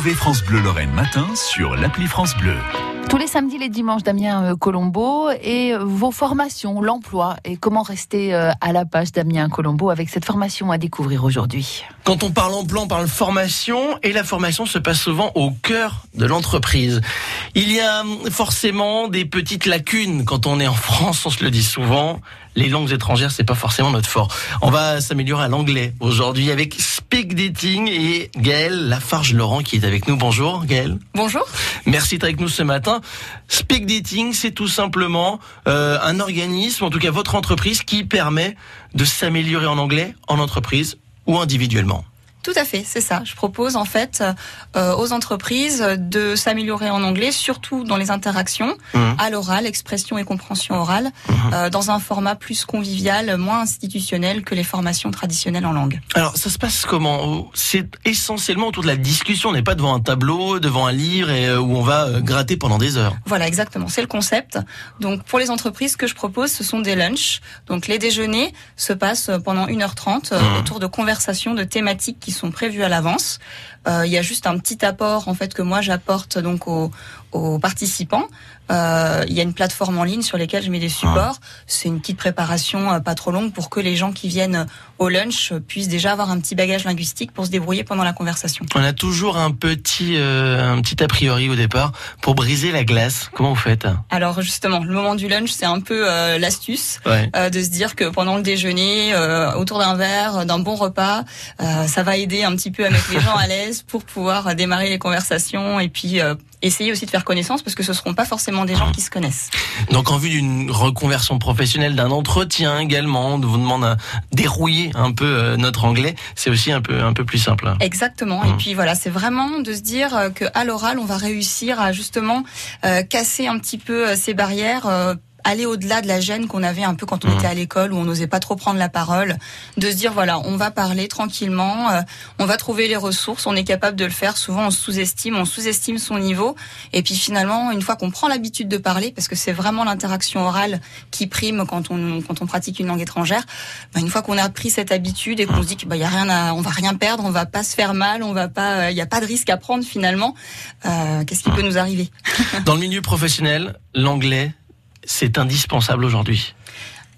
Retrouvez France Bleu Lorraine matin sur l'appli France Bleu. Tous les samedis, les dimanches, Damien euh, Colombo et vos formations, l'emploi et comment rester euh, à la page Damien Colombo avec cette formation à découvrir aujourd'hui. Quand on parle emploi, on parle formation et la formation se passe souvent au cœur de l'entreprise. Il y a hum, forcément des petites lacunes quand on est en France, on se le dit souvent. Les langues étrangères, c'est pas forcément notre fort. On va s'améliorer à l'anglais aujourd'hui avec Speak Dating et Gaëlle Lafarge-Laurent qui est avec nous. Bonjour Gaëlle. Bonjour. Merci d'être avec nous ce matin. Speak Dating, c'est tout simplement euh, un organisme, en tout cas votre entreprise, qui permet de s'améliorer en anglais en entreprise ou individuellement. Tout à fait, c'est ça. Je propose en fait euh, aux entreprises de s'améliorer en anglais, surtout dans les interactions, Mhm. à l'oral, expression et compréhension orale, Mhm. euh, dans un format plus convivial, moins institutionnel que les formations traditionnelles en langue. Alors, ça se passe comment? C'est essentiellement autour de la discussion. On n'est pas devant un tableau, devant un livre et euh, où on va euh, gratter pendant des heures. Voilà, exactement. C'est le concept. Donc, pour les entreprises, ce que je propose, ce sont des lunchs. Donc, les déjeuners se passent pendant 1h30 euh, Mhm. autour de conversations, de thématiques qui sont prévues à l'avance. Euh, Il y a juste un petit apport, en fait, que moi j'apporte donc aux, aux participants. Euh, Il y a une plateforme en ligne sur laquelle je mets des supports. C'est une petite préparation euh, pas trop longue pour que les gens qui viennent au lunch puissent déjà avoir un petit bagage linguistique pour se débrouiller pendant la conversation. On a toujours un petit, un petit a priori au départ pour briser la glace. Comment vous faites? Alors justement, le moment du lunch, c'est un peu l'astuce. Ouais. de se dire que pendant le déjeuner, autour d'un verre, d'un bon repas, ça va aider un petit peu à mettre les gens à l'aise pour pouvoir démarrer les conversations et puis euh, essayer aussi de faire connaissance parce que ce seront pas forcément des gens qui se connaissent. Donc, en vue d'une reconversion professionnelle, d'un entretien également, de vous demande à dérouiller un peu euh, notre anglais, c'est aussi un peu, un peu plus simple. Exactement. Et puis voilà, c'est vraiment de se dire euh, que à l'oral, on va réussir à justement euh, casser un petit peu ces barrières. Euh, aller au-delà de la gêne qu'on avait un peu quand on Mhm. était à l'école où on n'osait pas trop prendre la parole, de se dire voilà, on va parler tranquillement, euh, on va trouver les ressources, on est capable de le faire. Souvent, on sous-estime, on sous-estime son niveau, et puis finalement, une fois qu'on prend l'habitude de parler, parce que c'est vraiment l'interaction orale qui prime quand on quand on pratique une langue étrangère, bah, une fois qu'on a pris cette habitude et qu'on se dit qu'il bah, y a rien à, on va rien perdre, on va pas se faire mal, on va pas, il y a pas de risque à prendre finalement. Euh, Qu'est-ce qui peut nous arriver? Dans le milieu professionnel, l'anglais, c'est indispensable aujourd'hui.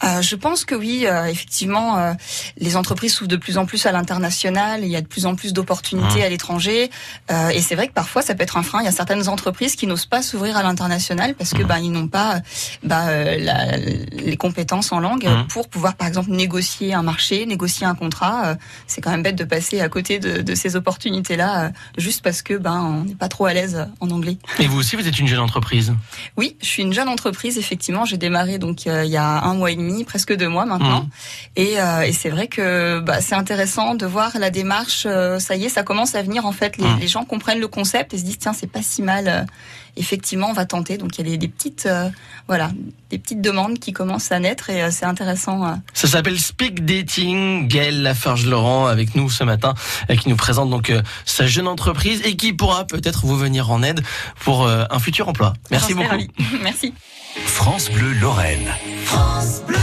Euh, je pense que oui, euh, effectivement, euh, les entreprises s'ouvrent de plus en plus à l'international. Il y a de plus en plus d'opportunités Mmh. à l'étranger, Euh, et c'est vrai que parfois ça peut être un frein. Il y a certaines entreprises qui n'osent pas s'ouvrir à l'international parce que Mmh. bah, ils n'ont pas bah, euh, la- les compétences en langue Mmh. pour pouvoir, par exemple, négocier un marché, négocier un contrat. C'est quand même bête de passer à côté de, de ces opportunités-là juste parce que ben on n'est pas trop à l'aise en anglais. Et vous aussi, vous êtes une jeune entreprise? Oui, je suis une jeune entreprise, effectivement. J'ai démarré donc il y a un mois et demi, presque deux mois maintenant. Mhm. Et, euh, et c'est vrai que bah, c'est intéressant de voir la démarche. euh, ça y est, ça commence à venir. En fait, les, Mhm. les gens comprennent le concept et se disent tiens, c'est pas si mal. euh, effectivement, on va tenter. Donc il y a des, des petites, euh, voilà, des petites demandes qui commencent à naître et euh, c'est intéressant. euh. Ça s'appelle Speak Dating. Gaëlle Lafarge-Laurent avec nous ce matin, euh, qui nous présente donc euh, sa jeune entreprise et qui pourra peut-être vous venir en aide pour euh, un futur emploi. Merci beaucoup. Merci. France Bleu Lorraine. France Bleu.